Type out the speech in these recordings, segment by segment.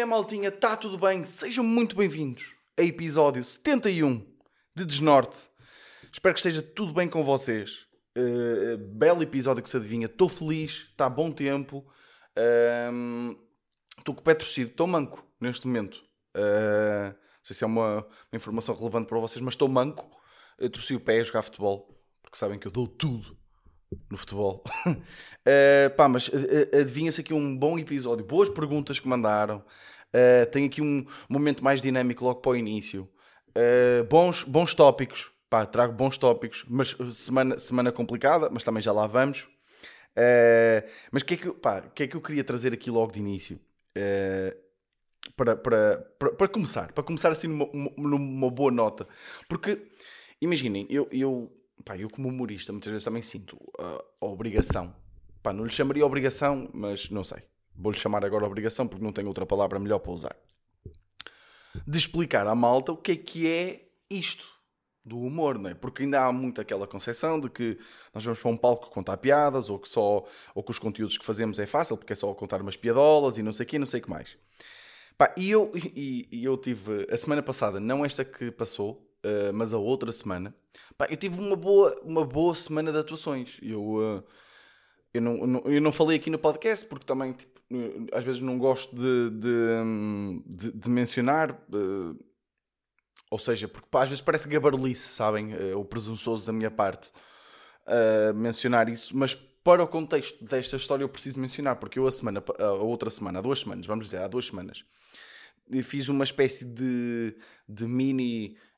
É maltinha? Está tudo bem? Sejam muito bem-vindos a episódio 71 de Desnorte. Espero que esteja tudo bem com vocês. Uh, belo episódio que se adivinha. Estou feliz, está bom tempo. Estou uh, com o pé torcido, estou manco neste momento. Uh, não sei se é uma, uma, informação relevante para vocês, mas estou manco. Eu torci o pé a jogar futebol, porque sabem que eu dou tudo no futebol. uh, pá, mas uh, adivinha-se aqui um bom episódio. Boas perguntas que mandaram. Uh, tem aqui um momento mais dinâmico logo para o início. Uh, bons, bons tópicos. Pá, trago bons tópicos. Mas semana, semana complicada, mas também já lá vamos. Uh, mas o que, é que, que é que eu queria trazer aqui logo de início? para, para, para, para, começar. Para começar assim numa, numa boa nota. Porque, imaginem, eu, eu pá, eu como humorista muitas vezes também sinto a, a obrigação, pá, não lhe chamaria obrigação, mas não sei, vou-lhe chamar agora obrigação porque não tenho outra palavra melhor para usar, de explicar à malta o que é que é isto do humor, não é? Porque ainda há muito aquela concepção de que nós vamos para um palco contar piadas ou que só ou que os conteúdos que fazemos é fácil porque é só contar umas piadolas e não sei o quê, não sei o que mais. Pá, e eu, e, e eu tive a semana passada, não esta que passou, uh, mas a outra semana, pá, eu tive uma boa, uma boa semana de atuações. Eu, uh, eu, não, não, eu não falei aqui no podcast porque também tipo, às vezes não gosto de, de, de, de mencionar. Uh, ou seja, porque pá, às vezes parece gabarulice, sabem? o presunçoso da minha parte mencionar isso, mas para o contexto desta história eu preciso mencionar, porque eu a semana, a outra semana, há duas semanas, vamos dizer, há duas semanas, fiz uma espécie de, de mini uh,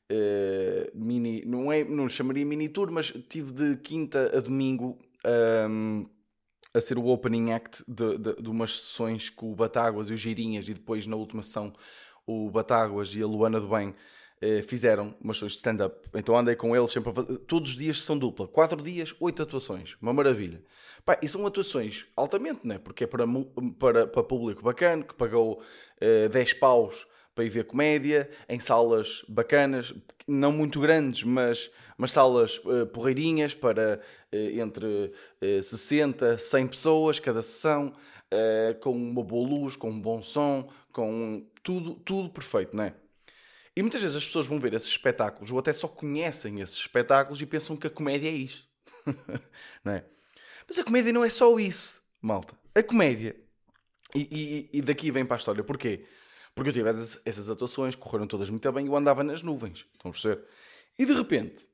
mini, não, é, não chamaria mini tour, mas tive de quinta a domingo um, a ser o opening act de, de, de, umas sessões com o Batáguas e o Geirinhas e depois na última sessão o Batáguas e a Luana do Bem uh, fizeram umas sessões de stand-up. Então andei com eles sempre fazer, todos os dias são dupla, quatro dias, oito atuações, uma maravilha. Pá, e são atuações altamente, né? porque é para, para, para público bacana que pagou uh, 10 paus para ir ver comédia, em salas bacanas, não muito grandes, mas, mas salas uh, porreirinhas para uh, entre uh, 60, 100 pessoas cada sessão, uh, com uma boa luz, com um bom som, com tudo, tudo perfeito, não é? E muitas vezes as pessoas vão ver esses espetáculos ou até só conhecem esses espetáculos e pensam que a comédia é isso. não é? Mas a comédia não é só isso, malta. A comédia. E, e, e daqui vem para a história. Porquê? Porque eu tive essas, essas atuações, correram todas muito bem e eu andava nas nuvens. Estão a perceber? E de repente,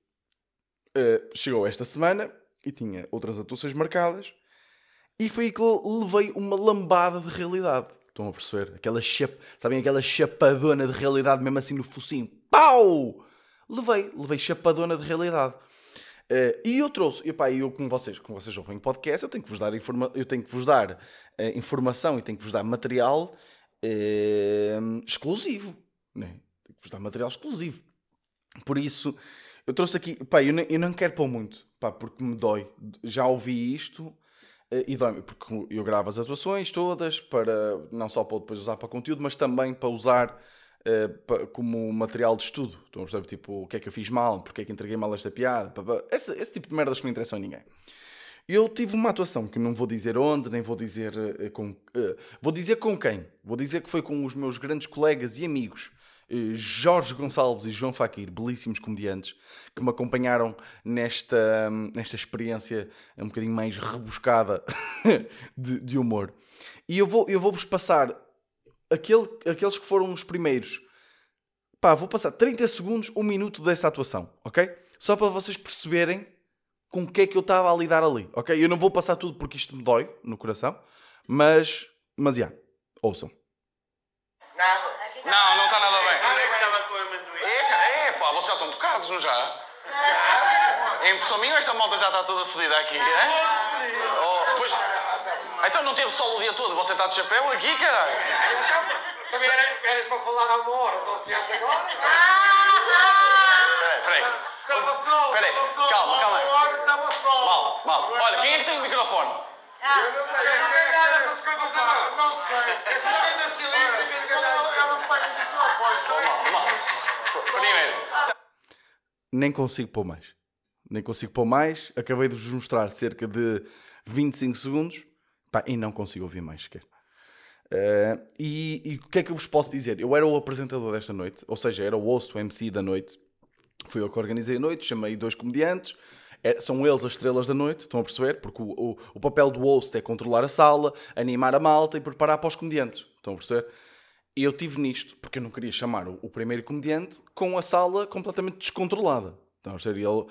uh, chegou esta semana e tinha outras atuações marcadas e foi aí que levei uma lambada de realidade. Estão a perceber? Aquela chapa, sabem aquela chapadona de realidade mesmo assim no focinho. Pau! Levei, levei chapadona de realidade. Uh, e eu trouxe, e pá, eu como vocês, como vocês ouvem podcast, eu tenho que vos dar, informa eu tenho que vos dar uh, informação e tenho que vos dar material uh, exclusivo. Né? Vos dar material exclusivo. Por isso, eu trouxe aqui. Pá, eu, não, eu não quero pôr muito, pá, porque me dói. Já ouvi isto uh, e dói porque eu gravo as atuações todas, para não só para depois usar para conteúdo, mas também para usar. Pa, como material de estudo, estão a perceber? Tipo, o que é que eu fiz mal, porque é que entreguei mal esta piada. Esse, esse tipo de merdas que não interessam a ninguém. Eu tive uma atuação que não vou dizer onde, nem vou dizer uh, com. Uh, vou dizer com quem. Vou dizer que foi com os meus grandes colegas e amigos, uh, Jorge Gonçalves e João Faquir, belíssimos comediantes, que me acompanharam nesta, nesta experiência um bocadinho mais rebuscada de, de, humor. E eu vou-vos eu vou passar aquele, aqueles que foram os primeiros. Pá, vou passar 30 segundos, um minuto dessa atuação, ok? Só para vocês perceberem com o que é que eu estava a lidar ali, ok? Eu não vou passar tudo porque isto me dói no coração, mas, mas, já, yeah, ouçam. Nada. Não, não está nada bem. É, é, pá, vocês já estão tocados, não já? É impressão minha esta malta já está toda fedida aqui, é? Oh, pois, então não teve sol o dia todo, você está de chapéu aqui, caralho? Também era para falar há uma hora, só se agora. Peraí, Mal. Olha, quem é que tem o microfone? Ah. Eu não sei. Eu não sei nada dessas coisas, não. Não sei. Ela não pega o microfone. Mal, mal. Primeiro. Nem consigo pôr mais. Nem consigo pôr mais. Acabei de vos mostrar cerca de 25 segundos. Pá, e não consigo ouvir mais sequer. Uh, e, e, o que é que eu vos posso dizer? Eu era o apresentador desta noite, ou seja, era o host, o MC da noite. Fui eu que organizei a noite, chamei dois comediantes. É, são eles as estrelas da noite, estão a perceber? Porque o, o, o, papel do host é controlar a sala, animar a malta e preparar para os comediantes. Estão a perceber? E eu tive nisto, porque eu não queria chamar o, o primeiro comediante com a sala completamente descontrolada. Estão a perceber? Ele,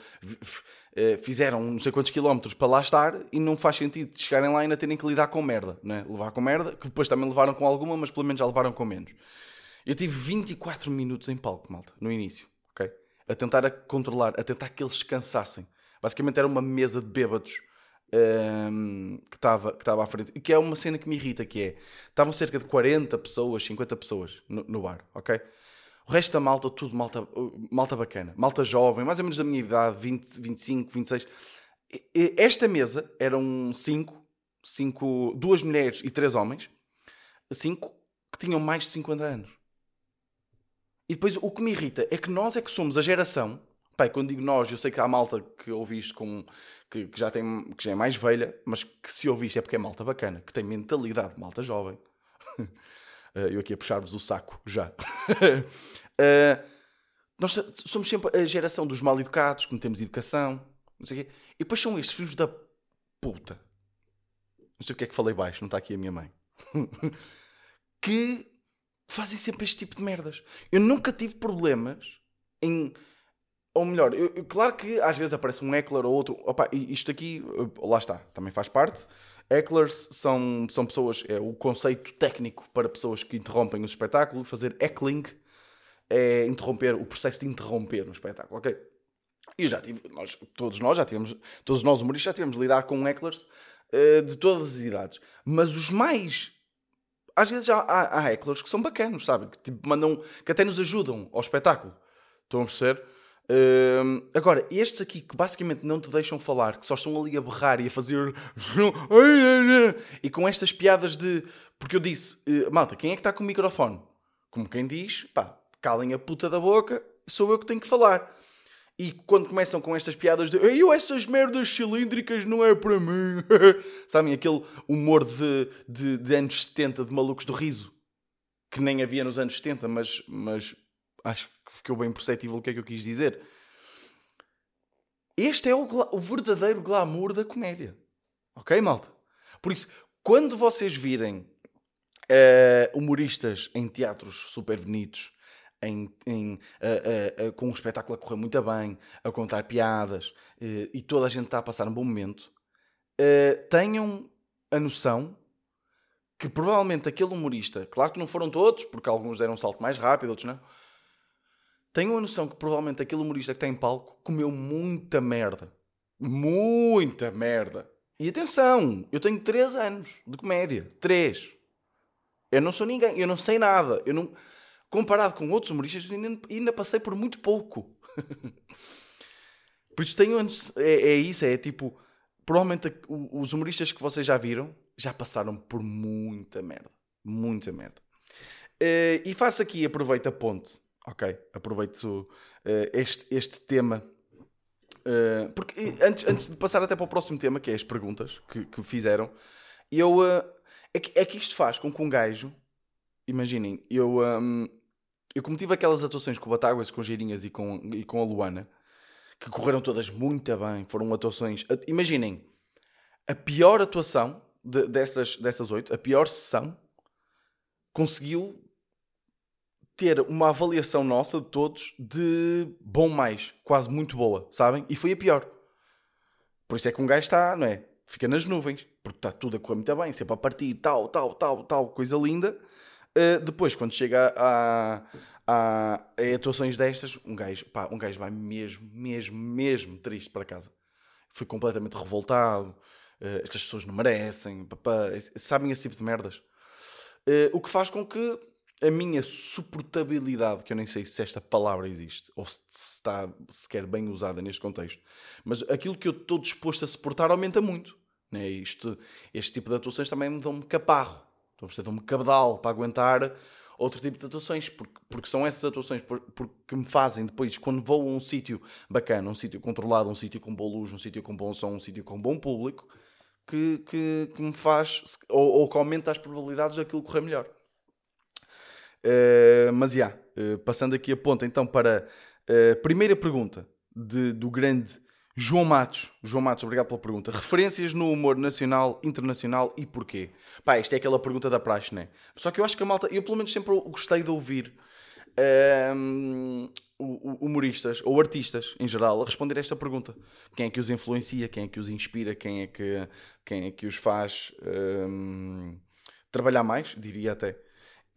eh, fizeram não sei quantos quilómetros para lá estar e não faz sentido chegarem lá e ainda terem que lidar com merda. Né? Levar com merda, que depois também levaram com alguma, mas pelo menos já levaram com menos. Eu tive 24 minutos em palco, malta, no início, ok? A tentar a controlar, a tentar que eles descansassem. Basicamente era uma mesa de bêbados um, ehm, que estava que à frente. E que é uma cena que me irrita, que é... Estavam cerca de 40 pessoas, 50 pessoas no, no bar, ok? O resto da malta, tudo malta, malta bacana. Malta jovem, mais ou menos da minha idade, 20, 25, 26. Esta mesa eram cinco, cinco, duas mulheres e três homens. Cinco que tinham mais de 50 anos. E depois o que me irrita é que nós é que somos a geração Pai, quando digo nós, eu sei que há malta que ouviste com, que, que, já tem, que já é mais velha, mas que se ouviste é porque é malta bacana, que tem mentalidade, malta jovem. Eh, eu aqui a puxar-vos o saco já. uh, nós somos sempre a geração dos mal educados, que não temos educação, não sei o quê. E depois são estes filhos da puta. Não sei o que é que falei baixo, não está aqui a minha mãe. que fazem sempre este tipo de merdas. Eu nunca tive problemas em ou melhor, eu, eu, claro que às vezes aparece um heckler ou outro. Opa, isto aqui, lá está, também faz parte. Hecklers são, são pessoas, é o conceito técnico para pessoas que interrompem o espetáculo. Fazer heckling é interromper, o processo de interromper no espetáculo, ok? E já tive, nós, todos nós já tivemos, todos nós humoristas já tivemos de lidar com hecklers uh, de todas as idades. Mas os mais às vezes há, há, há que são bacanos, sabe? Que tipo, mandam, que até nos ajudam ao espetáculo. Estão a perceber? Agora, estes aqui que basicamente não te deixam falar, que só estão ali a berrar e a fazer. e com estas piadas de. Porque eu disse, uh, malta, quem é que está com o microfone? Como quem diz, pá, calem a puta da boca, sou eu que tenho que falar. E quando começam com estas piadas de eu essas merdas cilíndricas não é para mim, sabem? Aquele humor de, de, de anos 70 de malucos do riso que nem havia nos anos 70, mas, mas acho que ficou bem perceptível o que é que eu quis dizer. Este é o, o verdadeiro glamour da comédia. Ok, malta? Por isso, quando vocês virem uh, humoristas em teatros super bonitos, em, em, uh, uh, com um espetáculo a correr muito bem, a contar piadas e toda a gente está a passar um bom momento, tenham a noção que provavelmente aquele humorista, claro que não foram todos, porque alguns deram um salto mais rápido, outros não tenho a noção que provavelmente aquele humorista que está em palco comeu muita merda. Muita merda. E atenção, eu tenho 3 anos de comédia. 3. Eu não sou ninguém, eu não sei nada. Eu não... Comparado com outros humoristas, ainda, ainda passei por muito pouco. por isso tenho. É, é isso, é tipo. Provavelmente os humoristas que vocês já viram já passaram por muita merda. Muita merda. Uh, e faço aqui, aproveito a ponte Ok, aproveito uh, este, este tema. Uh, porque antes, antes de passar até para o próximo tema, que é as perguntas que, que me fizeram, eu. Uh, é, que, é que isto faz com que um gajo. Imaginem, eu. Um, eu como tive aquelas atuações com o Batáguas, com Geirinhas e com, e com a Luana, que correram todas muito bem, foram atuações. Imaginem, a pior atuação de, dessas, dessas oito, a pior sessão, conseguiu ter uma avaliação nossa de todos de bom mais, quase muito boa, sabem? E foi a pior. Por isso é que um gajo está, não é? Fica nas nuvens, porque está tudo a correr muito bem, sempre a partir, tal, tal, tal, tal, coisa linda. Uh, depois, quando chega a, a, a, atuações destas, um gajo, pá, um gajo vai mesmo, mesmo, mesmo triste para casa. Fui completamente revoltado. Uh, estas pessoas não merecem, papá, sabem esse tipo de merdas. Uh, o que faz com que a minha suportabilidade, que eu nem sei se esta palavra existe ou se está sequer bem usada neste contexto, mas aquilo que eu estou disposto a suportar aumenta muito. Né? Isto, este tipo de atuações também me dão-me caparro, dão-me cabedal para aguentar outro tipo de atuações, porque, porque são essas atuações porque me fazem depois, quando vou a um sítio bacana, um sítio controlado, um sítio com boa luz, um sítio com bom som, um sítio com bom público, que, que, que me faz, ou, ou que aumenta as probabilidades daquilo correr melhor. Uh, mas, já, yeah, uh, passando aqui a ponta então para a primeira pergunta de, do grande João Matos. João Matos, obrigado pela pergunta. Referências no humor nacional, internacional e porquê? Pá, esta é aquela pergunta da praxe, né? Só que eu acho que a malta, eu pelo menos sempre gostei de ouvir um, humoristas ou artistas em geral a responder esta pergunta: quem é que os influencia, quem é que os inspira, quem é que, quem é que os faz um, trabalhar mais, diria até.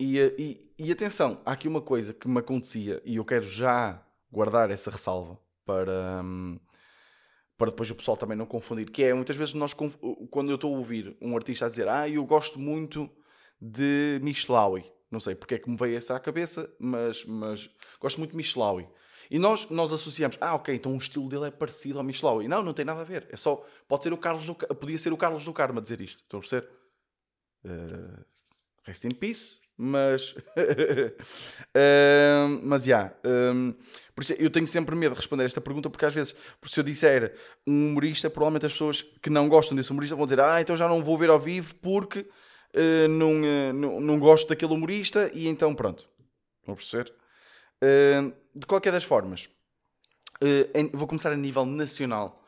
E, e, e, atenção, há aqui uma coisa que me acontecia e eu quero já guardar essa ressalva para, um, para depois o pessoal também não confundir, que é muitas vezes nós quando eu estou a ouvir um artista a dizer ah, eu gosto muito de Michelawi não sei porque é que me veio essa à cabeça, mas, mas gosto muito de Michelawi. E nós, nós associamos, ah, ok, então o estilo dele é parecido ao Michelawi. Não, não tem nada a ver. É só, pode ser o Carlos do, podia ser o Carlos do Carmo a dizer isto. Estão a perceber? Uh, rest in peace, mas. uh, mas, já. Yeah, um, eu tenho sempre medo de responder esta pergunta, porque às vezes, se eu disser um humorista, provavelmente as pessoas que não gostam desse humorista vão dizer, ah, então já não vou ver ao vivo porque uh, não, uh, não, não gosto daquele humorista e então pronto. Vão perceber? De qualquer das formas, em, vou começar a nível nacional.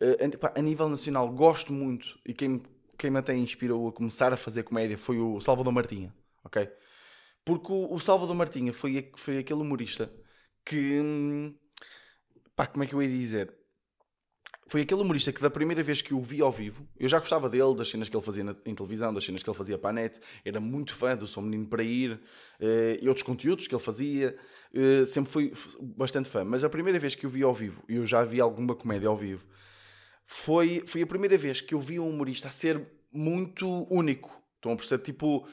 A, a, nível nacional, gosto muito e quem, quem me até inspirou a começar a fazer comédia foi o Salvador Martinha, ok? Porque o, o Salvador Martinha foi, foi aquele humorista que. Hum, pá, como é que eu ia dizer? foi aquele humorista que da primeira vez que o vi ao vivo, eu já gostava dele, das cenas que ele fazia na, em televisão, das cenas que ele fazia para a net, era muito fã do Sou Menino para Ir uh, e outros conteúdos que ele fazia, uh, sempre fui bastante fã. Mas a primeira vez que o vi ao vivo, e eu já vi alguma comédia ao vivo, foi, foi a primeira vez que eu vi um humorista a ser muito único. Estão a perceber? Tipo,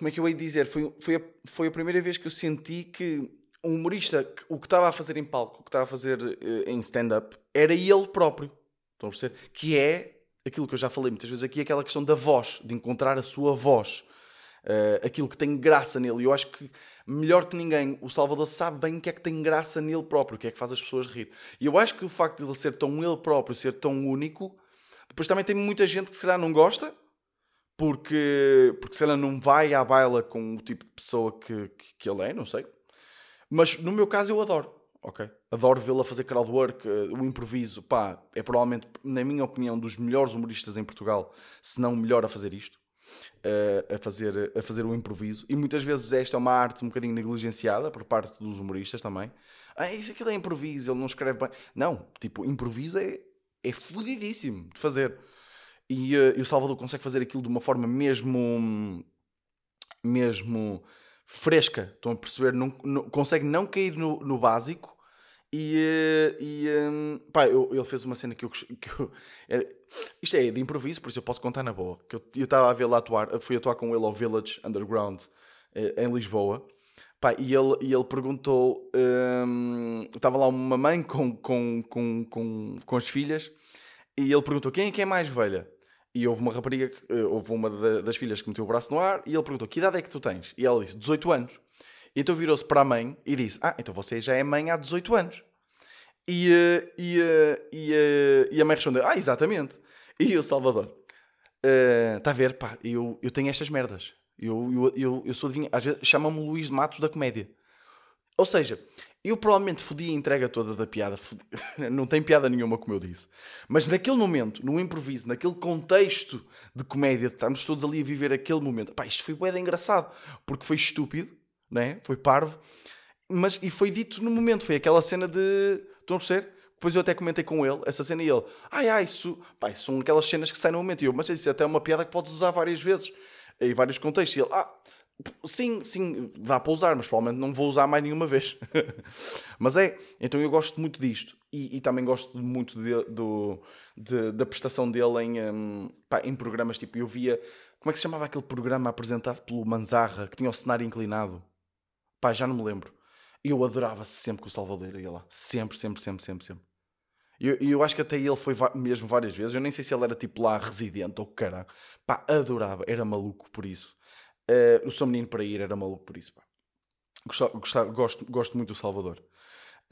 como é que eu ia dizer? Foi, foi, a, foi a primeira vez que eu senti que um humorista, o que estava a fazer em palco, o que estava a fazer uh, em stand-up, era ele próprio. Estão a perceber? Que é aquilo que eu já falei muitas vezes aqui, aquela questão da voz, de encontrar a sua voz. Uh, aquilo que tem graça nele. E eu acho que, melhor que ninguém, o Salvador sabe bem o que é que tem graça nele próprio, o que é que faz as pessoas rir. E eu acho que o facto de ele ser tão ele próprio, ser tão único, depois também tem muita gente que se calhar não gosta, porque, porque se ela não vai à baila com o tipo de pessoa que, que, que ele é, não sei. Mas no meu caso eu adoro, ok? Adoro vê-la fazer crowdwork, uh, o improviso, pá, é provavelmente, na minha opinião, dos melhores humoristas em Portugal, se não o melhor a fazer isto. Uh, a, fazer, a fazer o improviso e muitas vezes esta é uma arte um bocadinho negligenciada por parte dos humoristas também ah, isso aqui é improviso, ele não escreve bem não, tipo, improviso é, é fodidíssimo de fazer e, uh, e o Salvador consegue fazer aquilo de uma forma mesmo mesmo fresca. Estão a perceber? Não, não, consegue não cair no, no básico. E, eh, e um, pá, eu, ele fez uma cena que eu. Que eu é, isto é de improviso, por isso eu posso contar na boa. Que eu estava a lá atuar, fui atuar com ele ao Village Underground eh, em Lisboa. Pá, e ele, e ele perguntou: um, estava lá uma mãe com, com, com, com, com as filhas, e ele perguntou: quem é que é mais velha? E houve uma rapariga, que, uh, houve uma das filhas que meteu o braço no ar e ele perguntou: Que idade é que tu tens? E ela disse: 18 anos. E então virou-se para a mãe e disse: Ah, então você já é mãe há 18 anos. E, uh, e, uh, e, e, a mãe respondeu: Ah, exatamente. E o Salvador: Está a ver, pá, eu, eu tenho estas merdas. Eu, eu, eu, eu sou adivinha. Às vezes chamam-me Luís de Matos da comédia. Ou seja, eu provavelmente fodi a entrega toda da piada. Fodi... Não tem piada nenhuma, como eu disse. Mas naquele momento, no improviso, naquele contexto de comédia, de estarmos todos ali a viver aquele momento, pá, isto foi bem engraçado. Porque foi estúpido, né? foi parvo. Mas, e foi dito no momento. Foi aquela cena de. Estão a perceber? Depois eu até comentei com ele essa cena e ele, ai ai, isso, pá, isso são aquelas cenas que saem no momento. E eu, mas isso é até uma piada que podes usar várias vezes, em vários contextos. E ele, ah, Sim, sim, dá para usar, mas provavelmente não vou usar mais nenhuma vez. mas é, então eu gosto muito disto. E, e também gosto muito de, do, de, da prestação dele em, um, pá, em programas tipo. Eu via. Como é que se chamava aquele programa apresentado pelo Manzarra que tinha o cenário inclinado? Pá, já não me lembro. Eu adorava sempre que o Salvador ia lá. Sempre, sempre, sempre, sempre, sempre. E eu, eu, acho que até ele foi mesmo várias vezes. Eu nem sei se ele era tipo lá residente ou caralho. Pá, adorava. Era maluco por isso. Uh, o Sou Menino para Ir era maluco por isso. Pá. gosto, gosto muito do Salvador.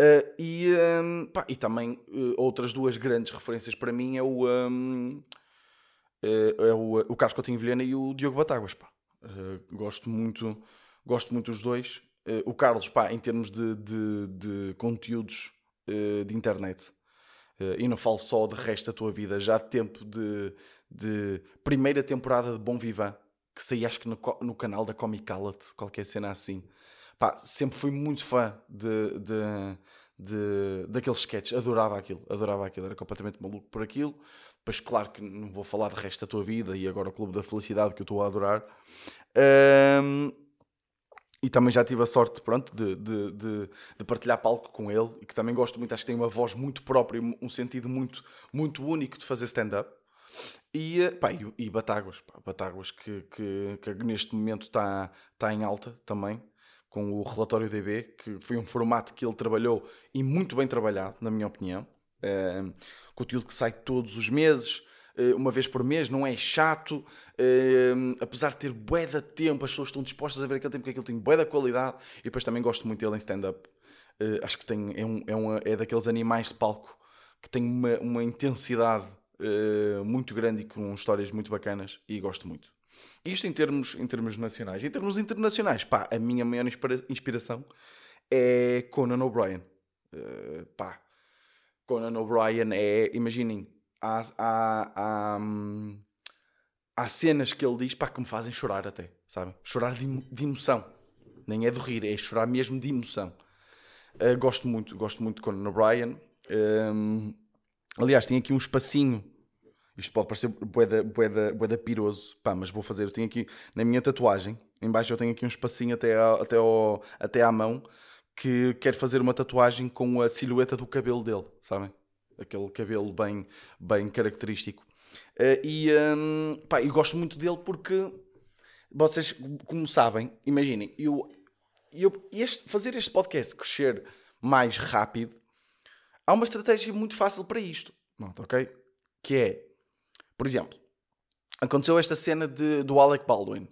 Uh, e, um, pá, e também uh, outras duas grandes referências para mim é o. Um, eh, é o, o Carlos Coutinho Vilhena e o Diogo Batáguas, pá. Eh, gosto muito, gosto muito dos dois. Eh, o Carlos, pá, em termos de, de, de conteúdos eh, de internet, eh, e não falo só de resto da tua vida, já tempo de, de primeira temporada de Bom Vivan, que saí acho que no, no canal da Comicalat, qualquer cena assim. Pá, sempre fui muito fã de, de, de, daqueles sketches, adorava aquilo, adorava aquilo, era completamente maluco por aquilo. Depois, claro que não vou falar de resto da tua vida e agora o Clube da Felicidade que eu estou a adorar. Ahm, e também já tive a sorte, pronto, de, de, de, de partilhar palco com ele e que também gosto muito, acho que tem uma voz muito própria, um sentido muito, muito único de fazer stand-up. E, pá, e, e Batáguas, pá, Batáguas que, que, que neste momento está tá em alta também, com o relatório DB, que foi um formato que ele trabalhou e muito bem trabalhado, na minha opinião. Eh, conteúdo que sai todos os meses, eh, uma vez por mês, não é chato, eh, apesar de ter bué de tempo, as pessoas estão dispostas a ver aquele tempo que aquilo tem bué da qualidade, e depois também gosto muito dele em stand-up. Eh, acho que tem, é, um, é, uma- é daqueles animais de palco que tem uma, uma intensidade eh, muito grande e com histórias muito bacanas, e gosto muito. Isto em termos, em termos nacionais. Em termos internacionais, pá, a minha maior inspira- inspiração é Conan O'Brien. Eh, pá, Conan O'Brien é, imaginem, há, há, há, hum, há cenas que ele diz pá, que me fazem chorar até, sabem? Chorar de, de emoção. Nem é de rir, é chorar mesmo de emoção. Uh, gosto muito, gosto muito de Conan O'Brien. Um, aliás, tem aqui um espacinho. Isto pode parecer boeda, boeda, boeda piroso, pá, mas vou fazer. Eu tenho aqui, na minha tatuagem, em baixo eu tenho aqui um espacinho até, à- até, ao, até à mão, que quero fazer uma tatuagem com a silhueta do cabelo dele, sabem? Aquele cabelo bem, bem característico. Eh, e hum, pá, eu gosto muito dele porque vocês, como sabem, imaginem, eu, eu este, fazer este podcast crescer mais rápido, há uma estratégia muito fácil para isto, ok? Que é, por exemplo, aconteceu esta cena de, do Alec Baldwin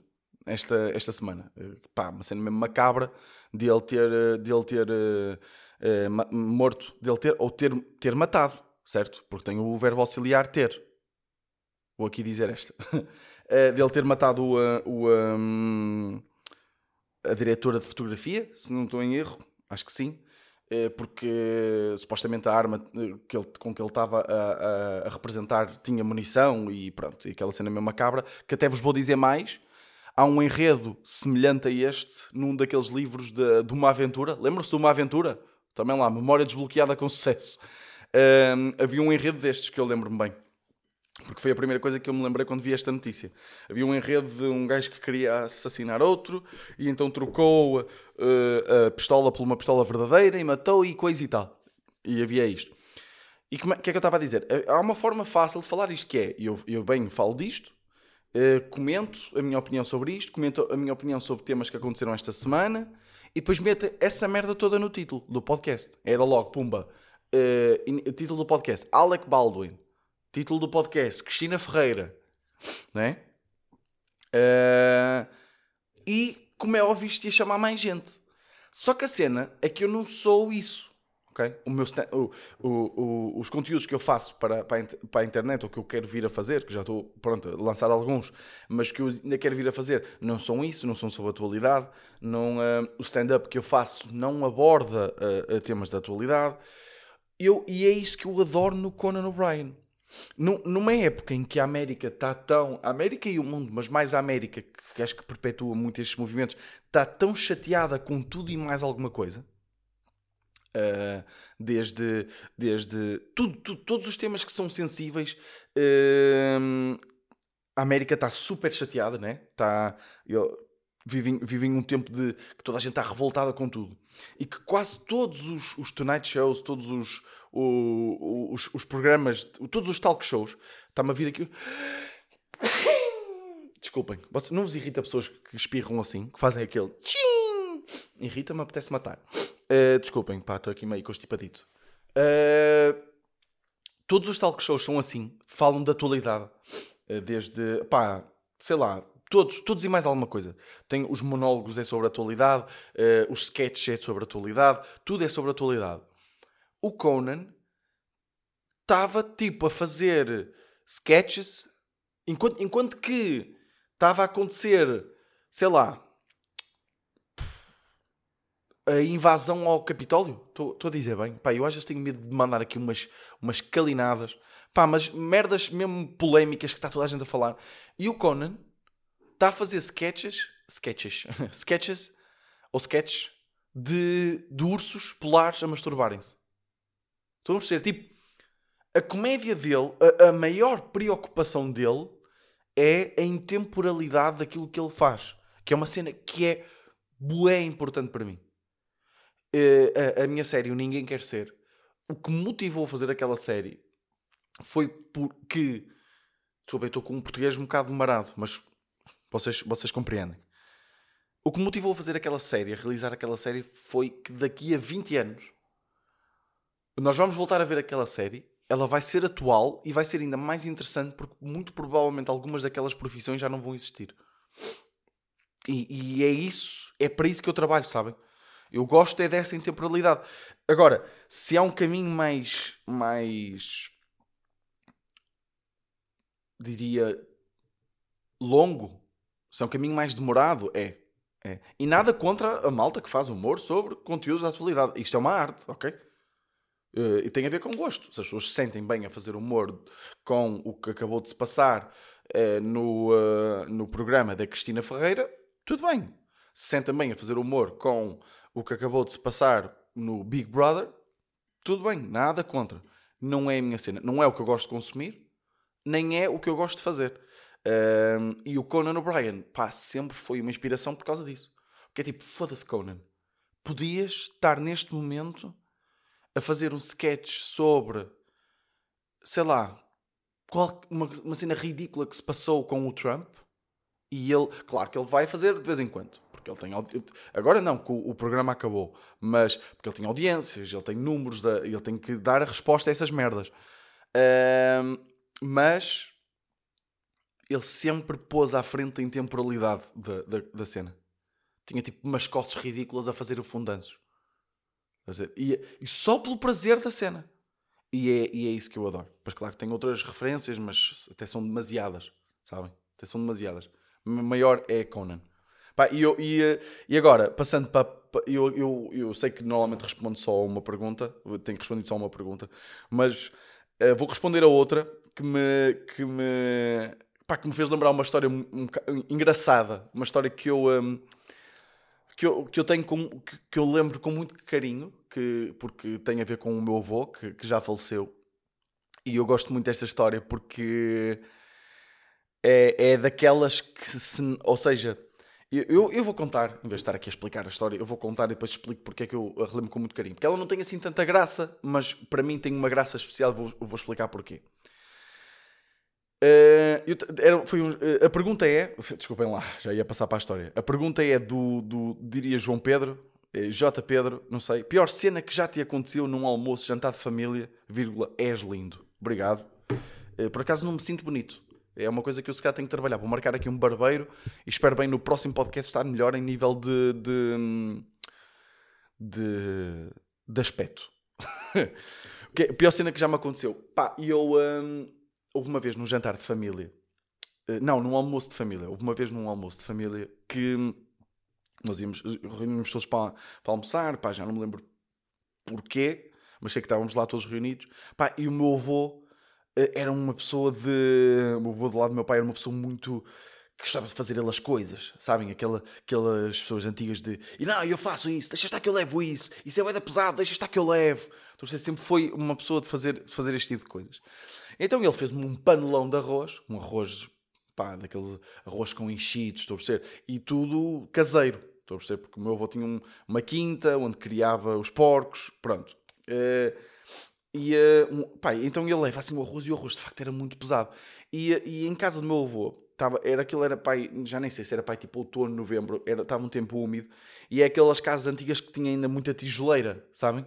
esta, esta semana. Eh, Pá, uma cena mesmo macabra de ele ter, eh, de ele ter eh, ma- morto, de ele ter, ou ter, ter matado, certo? Porque tem o verbo auxiliar ter. Vou aqui dizer esta. Eh, de ele ter matado o, o, um, a diretora de fotografia, se não estou em erro, acho que sim. Eh, Porque supostamente a arma eh, que ele- com que ele estava a, a- a representar tinha munição e pronto, e aquela cena mesmo macabra, que até vos vou dizer mais. Há um enredo semelhante a este num daqueles livros de, de uma aventura. Lembram-se de uma aventura? Também lá, Memória Desbloqueada com Sucesso. Ahm, havia um enredo destes que eu lembro-me bem. Porque foi a primeira coisa que eu me lembrei quando vi esta notícia. Havia um enredo de um gajo que queria assassinar outro e então trocou uh, a pistola por uma pistola verdadeira e matou e coisa e tal. E havia isto. E é- o que é que eu estava a dizer? Há uma forma fácil de falar isto que é, eu, eu bem falo disto, eh, comento a minha opinião sobre isto, comento a minha opinião sobre temas que aconteceram esta semana e depois meto essa merda toda no título do podcast. Era logo, pumba. eh, in- título do podcast, Alec Baldwin. Título do podcast, Cristina Ferreira. Né? Eh, e, como é óbvio, isto ia chamar mais gente. Só que a cena é que eu não sou isso. ok? O meu sta- o- o- os conteúdos que eu faço para, para, para a internet, ou que eu quero vir a fazer, que já estou pronto, a lançar alguns, mas que eu ainda quero vir a fazer, não são isso, não são sobre atualidade. Não, ah, o stand-up que eu faço não aborda ah, temas de atualidade. Eu, e é isso que eu adoro no Conan O'Brien. Num- Numa época em que a América está tão. A América e o mundo, mas mais a América, que acho que perpetua muito estes movimentos, está tão chateada com tudo e mais alguma coisa. Uh, desde, desde tudo, tudo- todos os temas que são sensíveis. um, a América está super chateada, né? Está, vivem, vivem um tempo de que toda a gente está revoltada com tudo. E que quase todos os, os Tonight Shows, todos os, os, os programas, todos os talk shows, está-me a vir aqui. Desculpem, não vos irrita pessoas que espirram assim, que fazem aquele? Irrita-me, apetece matar. Uh, desculpem, pá, estou aqui meio constipadito. Uh, todos os talk shows são assim, falam de atualidade. Uh, desde, pá, sei lá, todos, todos e mais alguma coisa. Tem os monólogos é sobre a atualidade, uh, os sketches é sobre a atualidade, tudo é sobre a atualidade. O Conan estava tipo a fazer sketches Enquanto, enquanto que estava a acontecer, sei lá, a invasão ao Capitólio. Estou a dizer bem. Pá, eu às vezes tenho medo de mandar aqui umas, umas calinadas. Pá, mas merdas mesmo polémicas que está toda a gente a falar. E o Conan está a fazer sketches, sketches, sketches, ou sketches, de, de ursos polares a masturbarem-se. Estão a perceber? Tipo, a comédia dele, a, a maior preocupação dele é a intemporalidade daquilo que ele faz. Que é uma cena que é bué importante para mim. Uh, a, a, minha série, o Ninguém Quer Ser, o que me motivou a fazer aquela série foi porque. Desculpa, estou com um português um bocado marado, mas vocês, vocês compreendem. O que motivou a fazer aquela série, a realizar aquela série, foi que daqui a 20 anos nós vamos voltar a ver aquela série, ela vai ser atual e vai ser ainda mais interessante porque muito provavelmente algumas daquelas profissões já não vão existir. E, e é isso, é para isso que eu trabalho, sabem? Eu gosto é dessa intemporalidade. Agora, se há um caminho mais. mais. diria. longo, se é um caminho mais demorado, é. é. E nada contra a malta que faz humor sobre conteúdos da atualidade. Isto é uma arte, ok? Uh, e tem a ver com gosto. Se as pessoas se sentem bem a fazer humor com o que acabou de se passar uh, no, uh, no programa da Cristina Ferreira, tudo bem. Se sentem bem a fazer humor com o que acabou de se passar no Big Brother, tudo bem, nada contra. Não é a minha cena. Não é o que eu gosto de consumir, nem é o que eu gosto de fazer. Um, e o Conan O'Brien, pá, sempre foi uma inspiração por causa disso. Porque é tipo, foda-se, Conan. Podias estar neste momento a fazer um sketch sobre, sei lá, qual, uma, uma cena ridícula que se passou com o Trump. E ele, claro que ele vai fazer de vez em quando porque ele tem agora não, que o, programa acabou, mas porque ele tem audiências, ele tem números, ele tem que dar a resposta a essas merdas. Uh, mas ele sempre pôs à frente a intemporalidade da, da, da cena. Tinha tipo mascotes ridículas a fazer o fundanços. E, e só pelo prazer da cena. E é, e é isso que eu adoro. Pois claro que tem outras referências, mas até são demasiadas, sabem? Até são demasiadas. Maior é Conan. Pá, e, eu, e, e agora, passando para. Eu, eu, eu sei que normalmente respondo só a uma pergunta, tenho que responder só a uma pergunta, mas uh, vou responder a outra que me, que me, pá, que me fez lembrar uma história um, um, engraçada, uma história que eu, um, que eu, que eu tenho com, que, que, eu lembro com muito carinho, que, porque tem a ver com o meu avô, que, que já faleceu, e eu gosto muito desta história porque é, é daquelas que se, ou seja, eu, eu, vou contar, em vez de estar aqui a explicar a história, eu vou contar e depois explico porque é que eu a relembro com muito carinho. Porque ela não tem assim tanta graça, mas para mim tem uma graça especial, vou, vou explicar porquê. Uh, era, foi um, uh, a pergunta é, desculpem lá, já ia passar para a história. A pergunta é do, do diria João Pedro, eh, J. Pedro, não sei. Pior cena que já te aconteceu num almoço, jantar de família, vírgula, és lindo. Obrigado. Uh, por acaso não me sinto bonito. É uma coisa que eu se calhar tenho que trabalhar. Vou marcar aqui um barbeiro e espero bem no próximo podcast estar melhor em nível de. de. de, de aspecto. a pior cena que já me aconteceu. Pá, eu. Um, houve uma vez num jantar de família. Uh, não, num almoço de família. Houve uma vez num almoço de família que nós íamos, reunimos todos para, para almoçar. Pá, já não me lembro porquê, mas sei que estávamos lá todos reunidos. Pá, e o meu avô eh, era uma pessoa de. O meu avô do lado do meu pai era uma pessoa muito. que gostava de fazer elas coisas, sabem? Aquela, aquelas pessoas antigas de. E não, eu faço isso, deixa estar que eu levo isso, isso é da pesado, deixa estar que eu levo. Então você sempre foi uma pessoa de fazer, de fazer este tipo de coisas. Então ele fez-me um panelão de arroz, um arroz, pá, daqueles arroz com enchidos, estou a perceber, e tudo caseiro, estou a perceber, porque o meu avô tinha um, uma quinta onde criava os porcos, pronto. Uh, e, uh, um, pá, então ele leva assim o arroz e o arroz de facto era muito pesado. E, e em casa do meu avô, tava, era aquilo era pai, já nem sei se era pai tipo outono, novembro, estava um tempo úmido. E é aquelas casas antigas que tinham ainda muita tijoleira, sabem?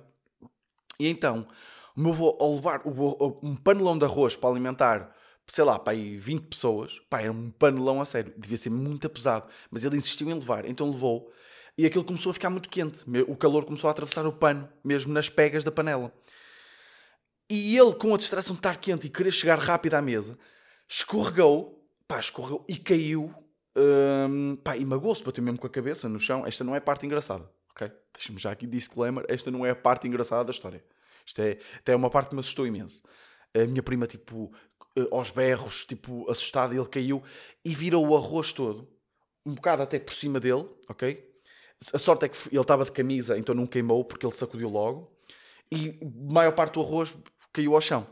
E então, o meu avô, ao levar o, um panelão de arroz para alimentar, sei lá, pai, 20 pessoas, pá, era um panelão a sério, devia ser muito pesado, mas ele insistiu em levar, então levou. E aquilo começou a ficar muito quente. O calor começou a atravessar o pano, mesmo nas pegas da panela. E ele, com a distração de estar quente e querer chegar rápido à mesa, escorregou pá, escorreu e caiu. hum, pá, e magoou-se, bateu mesmo com a cabeça no chão. Esta não é a parte engraçada, ok? Deixa-me já aqui disclaimer. Esta não é a parte engraçada da história. Isto é, até é uma parte que me assustou imenso. A minha prima, tipo, eh, aos berros, tipo, assustada, ele caiu e virou o arroz todo, um bocado até por cima dele, ok? A sorte é que ele estava de camisa, então não queimou porque ele sacudiu logo. E a maior parte do arroz caiu ao chão.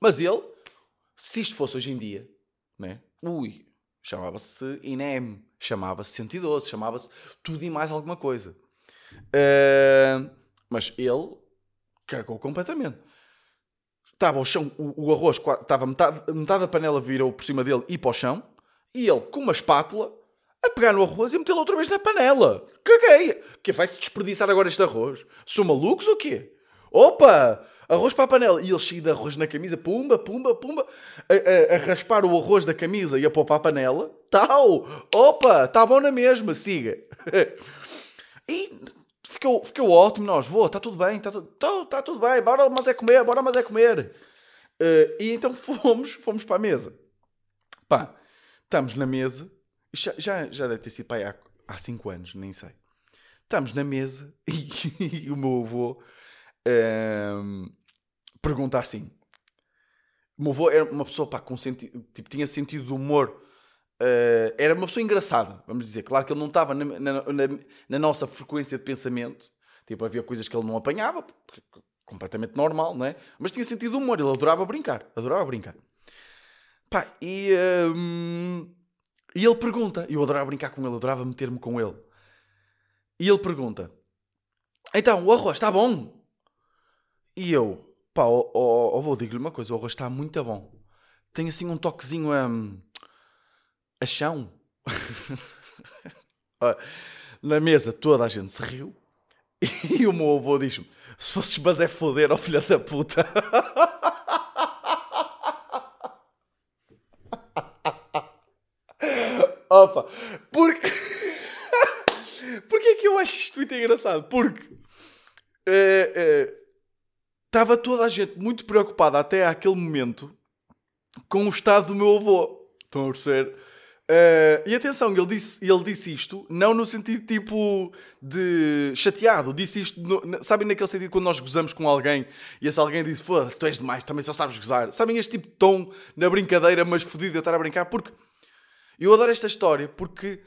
Mas ele, se isto fosse hoje em dia, né? Ui, chamava-se INEM, chamava-se 112, chamava-se tudo e mais alguma coisa. Uh, mas ele cagou completamente. Estava ao chão, o, o arroz, estava metade, metade da panela virou por cima dele e para o chão, e ele, com uma espátula, a pegar no arroz e metê-lo outra vez na panela. Caguei! Que vai-se desperdiçar agora este arroz? São malucos ou quê? Opa! Arroz para a panela. E ele cheio de arroz na camisa, pumba, pumba, pumba, a, a- a raspar o arroz da camisa e a pôr para a panela. Tal! Opa! Está bom na mesma, siga. E ficou, ficou ótimo, nós, vou, está tudo bem, está tudo, tá, tá tudo bem, bora mas é comer, bora mas é comer. Eh, e então fomos, fomos para a mesa. Pá, estamos na mesa, já, já, já deve ter sido pá, há, há cinco anos, nem sei. Estamos na mesa e, o meu avô ehm, pergunta assim. O meu avô era uma pessoa pá, com sentido, tipo, tinha sentido de humor Uh, era uma pessoa engraçada, vamos dizer. Claro que ele não estava na, na- na- na nossa frequência de pensamento. Tipo, havia coisas que ele não apanhava, porque- completamente normal, não é? Mas tinha sentido de humor, ele adorava brincar. Adorava brincar. Pá, e, hum, e ele pergunta, eu adorava brincar com ele, adorava meter-me com ele. E ele pergunta: Então, o arroz está bom? E eu, pá, ó, ó, ó, vou digo-lhe uma coisa: o arroz está muito bom. Tem assim um toquezinho a. a chão. Na mesa toda a gente se riu. E o meu avô diz-me: Se fosses mas é foder, ó filha da puta. Opa, porque. Porquê é que eu acho isto muito engraçado? Porque. eh, eh, Estava toda a gente muito preocupada até àquele momento com o estado do meu avô. Estão a perceber? Eh, e atenção, ele disse, ele disse isto não no sentido tipo de chateado, disse isto, no, sabem naquele sentido quando nós gozamos com alguém e esse alguém diz foda-se, tu és demais, também só sabes gozar. Sabem este tipo de tom na brincadeira, mas fodido eu estar a brincar? Porque eu adoro esta história porque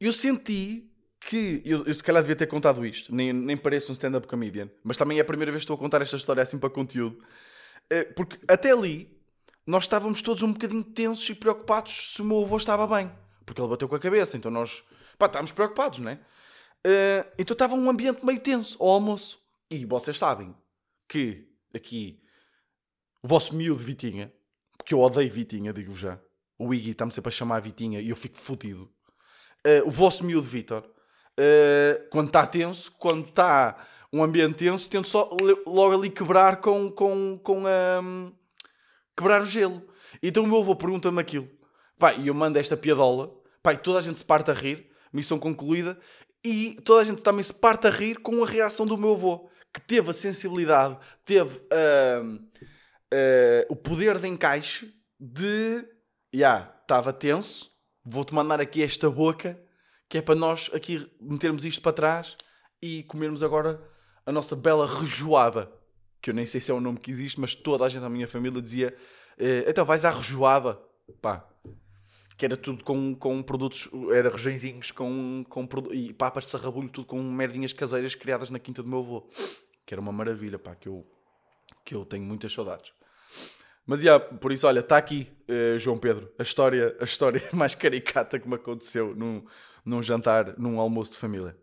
eu senti que. Eu, eu se calhar devia ter contado isto, nem, nem pareço um stand-up comedian, mas também é a primeira vez que estou a contar esta história assim para conteúdo. Eh, Porque até ali nós estávamos todos um bocadinho tensos e preocupados se o meu avô estava bem. Porque ele bateu com a cabeça, então nós. pá, estávamos preocupados, não é? Eh, então estava um ambiente meio tenso ao almoço. E vocês sabem que aqui o vosso miúdo Vitinha, porque eu odeio Vitinha, digo-vos já. O Iggy está-me sempre a chamar Vitinha e eu fico fodido. Eh, o vosso miúdo Vitor, eh, quando está tenso, quando está um ambiente tenso, tento só logo ali quebrar com, com, com a. quebrar o gelo. Então o meu avô pergunta-me aquilo. Vai, e eu mando esta piadola. Pai, toda a gente se parte a rir, missão concluída, e toda a gente também se parte a rir com a reação do meu avô, que teve a sensibilidade, teve ahm, ah, o poder de encaixe de. Já, estava tenso, vou-te mandar aqui esta boca, que é para nós aqui metermos isto para trás e comermos agora a nossa bela rejoada. Que eu nem sei se é o nome que existe, mas toda a gente da minha família dizia: eh, então vais à rejoada. Pá, que era tudo com, com produtos, era regiõezinhos com, com e papas de sarrabulho, tudo com merdinhas caseiras criadas na quinta do meu avô. Que era uma maravilha, pá, que eu, que eu tenho muitas saudades. Mas, já, por isso, olha, está aqui, eh, João Pedro, a história, a história mais caricata que me aconteceu num, num jantar, num almoço de família.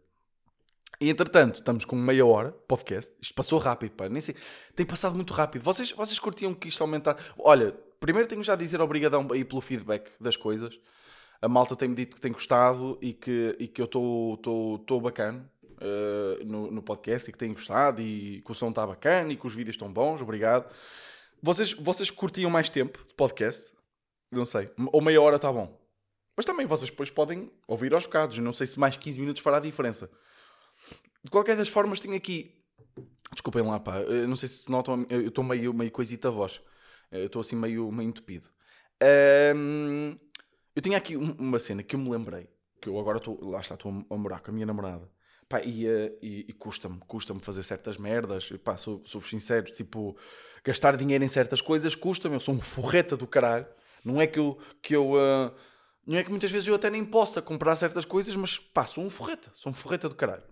E, entretanto, estamos com meia hora, podcast. Isto passou rápido, pá, nem sei. Tem passado muito rápido. Vocês, vocês curtiam que isto aumentasse? Olha, primeiro tenho já a dizer obrigadão aí pelo feedback das coisas. A malta tem-me dito que tem gostado e que, e que eu estou bacana eh, no, no podcast e que tem gostado e que o som está bacana e que os vídeos estão bons. Obrigado. Vocês, vocês curtiam mais tempo de podcast? Não sei. Ou meia hora está bom. Mas também vocês depois podem ouvir aos bocados. Não sei se mais 15 minutos fará diferença. De qualquer das formas, tenho aqui. Desculpem lá, pá. Eu não sei se notam. Eu estou meio, meio coisita a voz. Eu estou assim meio, meio entupido. Ahm, Eu tinha aqui um- uma cena que eu me lembrei, que eu agora estou, lá está, estou a morar com a minha namorada. Pá, e, eh, e, e custa-me, custa-me fazer certas merdas. Pá, sou, sou sincero, tipo, gastar dinheiro em certas coisas custa-me. Eu sou um forreta do caralho. Não é que eu, que eu eh, não é que muitas vezes eu até nem possa comprar certas coisas, mas pá, sou um forreta, sou um forreta do caralho.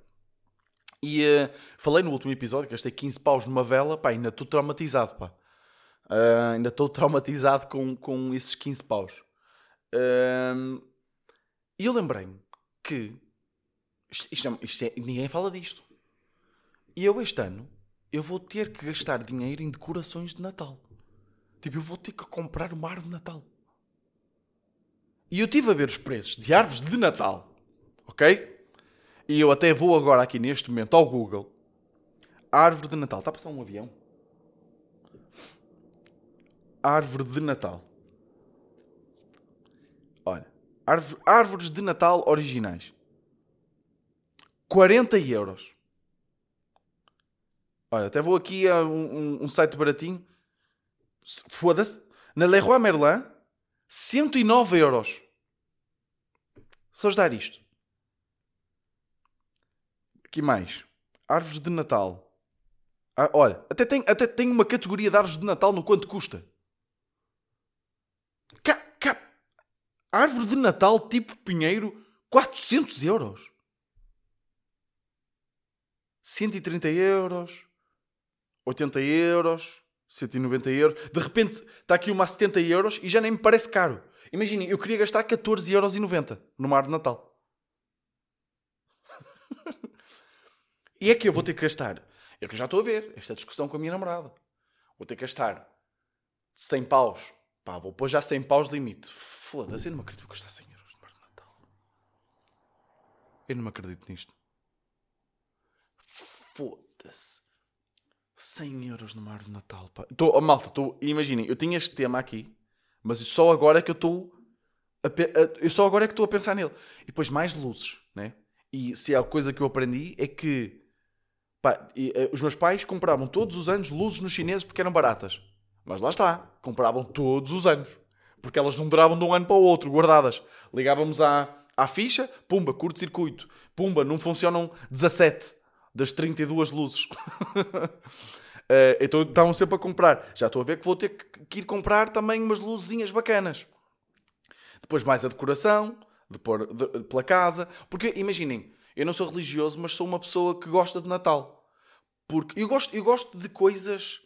E eh, falei no último episódio que gastei 15 paus numa vela, pá, ainda estou traumatizado, pá. Ah, ainda estou traumatizado com, com esses 15 paus. Ahm, E eu lembrei-me que isto, isto é- isto é- ninguém fala disto. E eu este ano eu vou ter que gastar dinheiro em decorações de Natal. Tipo, eu vou ter que comprar uma árvore de Natal. E eu estive a ver os preços de árvores de Natal. Ok? E eu até vou agora aqui neste momento ao Google. Árvore de Natal. Está a passar um avião? Árvore de Natal. Olha, árvore- árvores de Natal originais. 40 euros. Olha, até vou aqui a um, um- um site baratinho. Foda-se. Na Leroy Merlin, 109 euros. Só dar isto. Aqui mais. Árvores de Natal. Ah, olha, até tem, até tem uma categoria de árvores de Natal no quanto custa. Cá. Árvore de Natal tipo Pinheiro, 400 euros. 130 euros. 80 euros. 190 euros. De repente está aqui uma a 70 euros e já nem me parece caro. Imaginem, eu queria gastar 14,90 euros numa árvore de Natal. e é que eu vou ter que gastar. É que eu já estou a ver esta discussão com a minha namorada. Vou ter que gastar 100 paus. Pá, vou pôr já 100 paus limite. Foda-se, eu não me acredito que gastar 100 euros numa árvore de Natal. Eu não me acredito nisto. Foda-se. 100 euros numa árvore de Natal. Pá. Tô, oh, malta, imaginem, eu tinha este tema aqui, mas só agora é que eu estou. Eu só agora é que estou a pensar nele. E depois mais luzes, né? E se há coisa que eu aprendi é que pá, e, eh, os meus pais compravam todos os anos luzes nos chineses porque eram baratas. Mas lá está, compravam todos os anos. Porque elas não duravam de um ano para o outro, guardadas. Ligávamos à, à ficha, pumba, curto-circuito. Pumba, não funcionam 17 das 32 luzes. Eh, então estavam sempre a comprar. Já estou a ver que vou ter que, ir comprar também umas luzinhas bacanas. Depois mais a decoração, de pôr de- pela casa. Porque imaginem, eu não sou religioso, mas sou uma pessoa que gosta de Natal. Porque eu gosto, eu gosto de coisas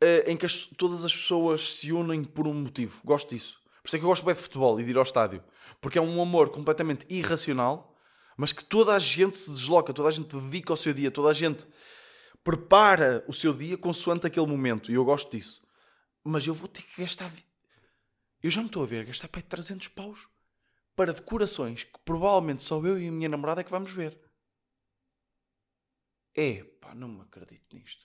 eh, em que as- todas as pessoas se unem por um motivo. Gosto disso. Por isso é que eu gosto bem de futebol e de ir ao estádio. Porque é um amor completamente irracional, mas que toda a gente se desloca, toda a gente dedica ao seu dia, toda a gente prepara o seu dia consoante aquele momento. E eu gosto disso. Mas eu vou ter que gastar. Eu já me estou a ver gastar para aí 300 paus para decorações que provavelmente só eu e a minha namorada é que vamos ver. É, pá, não me acredito nisto.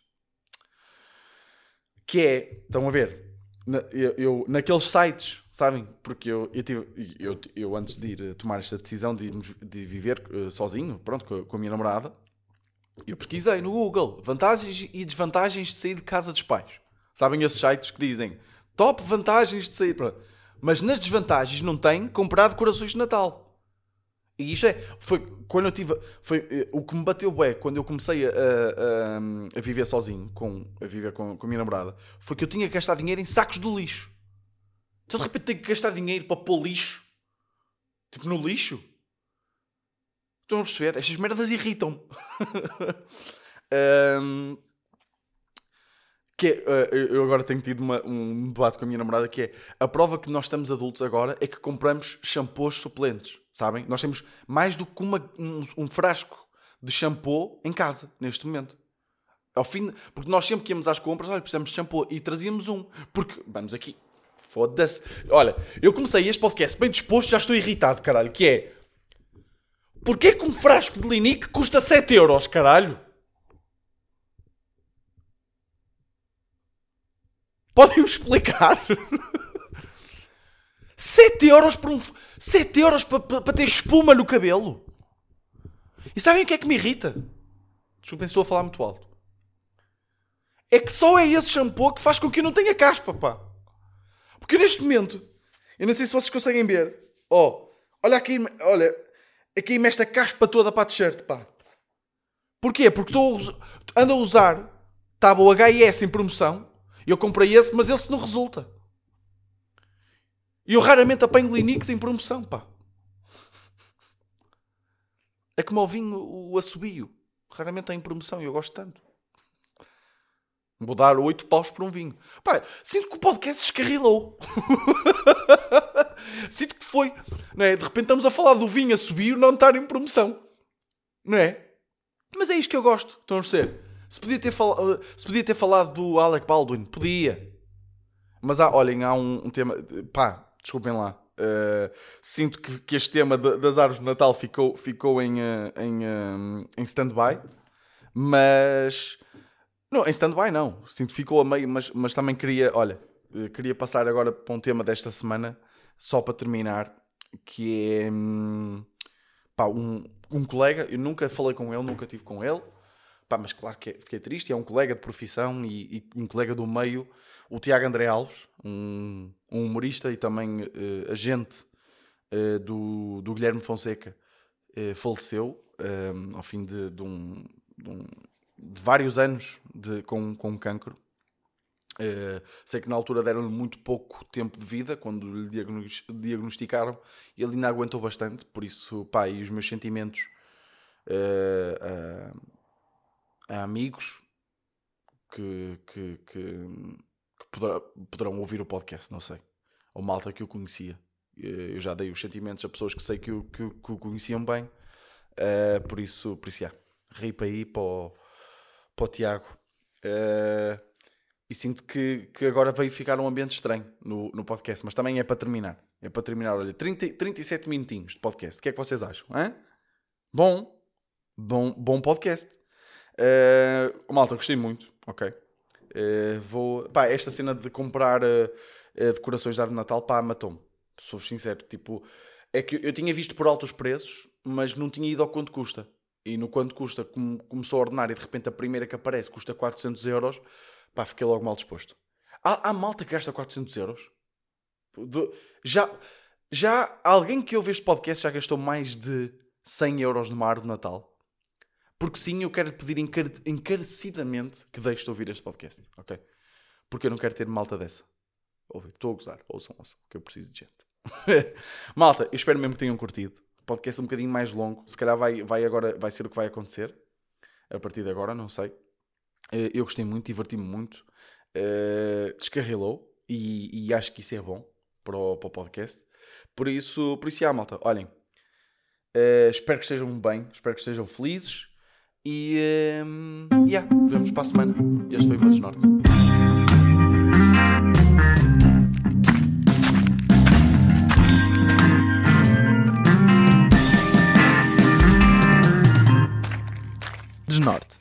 Que é, estão a ver, na- eu, eu- naqueles sites, sabem? Porque eu, eu, tive, eu, eu antes de ir eh, tomar esta decisão de, de viver eh, sozinho, pronto, com com a minha namorada, eu pesquisei no Google vantagens e desvantagens de sair de casa dos pais. Sabem esses sites que dizem top vantagens de sair. pronto. Mas nas desvantagens não tem comprar decorações de Natal. E isto é, foi quando eu tive, foi eh, o que me bateu bem quando eu comecei a, a- a viver sozinho, com, a viver com, com a minha namorada, foi que eu tinha que gastar dinheiro em sacos do lixo. Então de repente tenho que gastar dinheiro para pôr lixo, tipo no lixo. Estão a perceber? Estas merdas irritam-me. Ahm, que é, eh, eu agora tenho tido uma- um debate com a minha namorada que é a prova que nós estamos adultos agora é que compramos shampoos suplentes, sabem? Nós temos mais do que uma- um, um frasco de shampoo em casa, neste momento. Ao fim, porque nós sempre que íamos às compras, olha, precisamos de shampoo e trazíamos um, porque vamos aqui, foda-se. Olha, eu comecei este podcast bem disposto, já estou irritado, caralho, que é Porquê que um frasco de Linique custa 7 euros, caralho? Podem-me explicar? 7 euros por um... 7 euros para, para, para ter espuma no cabelo? E sabem o que é que me irrita? Desculpem se estou a falar muito alto. É que só é esse shampoo que faz com que eu não tenha caspa, pá. Porque neste momento, eu não sei se vocês conseguem ver, Oh, olha aqui, olha, aqui esta caspa toda para a t-shirt, pá. Porquê? Porque estou ando a usar, estava o HIS em promoção, eu comprei esse, mas esse não resulta. E eu raramente apanho Linux em promoção, pá. É como o vinho, o assobio. Raramente está em promoção e eu gosto tanto. Vou dar 8 paus por um vinho. Pá, sinto que o podcast escarrilou. sinto que foi. Não é? De repente estamos a falar do vinho assobio não estar em promoção. Não é? Mas é isto que eu gosto. Estão a perceber? Se podia ter, fal... Se podia ter falado do Alec Baldwin, podia. Mas há, olhem, há um, um tema. Pá, desculpem lá. Uh, sinto que, que este tema de- das árvores de Natal ficou, ficou em, uh, em, um, em stand-by. Mas. Não, em stand-by não. Sinto que ficou a meio, mas, mas também queria. Olha, queria passar agora para um tema desta semana, só para terminar, que é. hum, pá, um, um colega, eu nunca falei com ele, nunca tive com ele, pá, mas claro que é- fiquei triste. É um colega de profissão e, e um colega do meio, o Tiago André Alves, um, um humorista e também eh, agente eh, do, do Guilherme Fonseca, eh, faleceu ao fim de, de um, de um- de vários anos de, com, com cancro. Eh, sei que na altura deram-lhe muito pouco tempo de vida quando lhe diagnos- diagnosticaram e ele ainda aguentou bastante, por isso, pá, e os meus sentimentos eh, a, a amigos que, que, que, que poderão ouvir o podcast, não sei, ou malta que o conhecia. Eh, Eu já dei os sentimentos a pessoas que sei que o, que, que o conheciam bem, por isso, por isso, já, ripa aí para o, para o Tiago. E sinto que, que agora veio ficar um ambiente estranho no, no podcast, mas também é para terminar. É para terminar, olha, 30, 37 minutinhos de podcast. O que é que vocês acham? hã? Bom, bom, bom podcast. Eh, malta, gostei muito, ok. Eh, vou, pá, esta cena de comprar eh, decorações de árvore de Natal, pá, matou-me. Sou sincero, tipo, é que eu tinha visto por altos preços, mas não tinha ido ao quanto custa. E no quanto custa, como começou a ordenar e de repente a primeira que aparece custa 400 euros, pá, fiquei logo mal disposto. Há, há malta que gasta 400 euros? De- já, já alguém que ouve este podcast já gastou mais de 100 euros numa árvore de Natal? Porque sim, eu quero pedir encar- encarecidamente que deixe de ouvir este podcast, ok? Porque eu não quero ter malta dessa. Ouvir, estou a gozar, ouçam, ouçam, que eu preciso de gente. malta, eu espero mesmo que tenham curtido. Podcast é um bocadinho mais longo, se calhar vai, vai, agora, vai ser o que vai acontecer. A partir de agora, não sei. Eh, Eu gostei muito, diverti-me muito. Eh, descarrilou e, e acho que isso é bom para o, para o podcast. Por isso, por isso, já, malta, olhem. eh, espero que estejam bem, espero que estejam felizes. E, eh, yeah, vemos para a semana. Este foi o meu desnorte. Desnorte.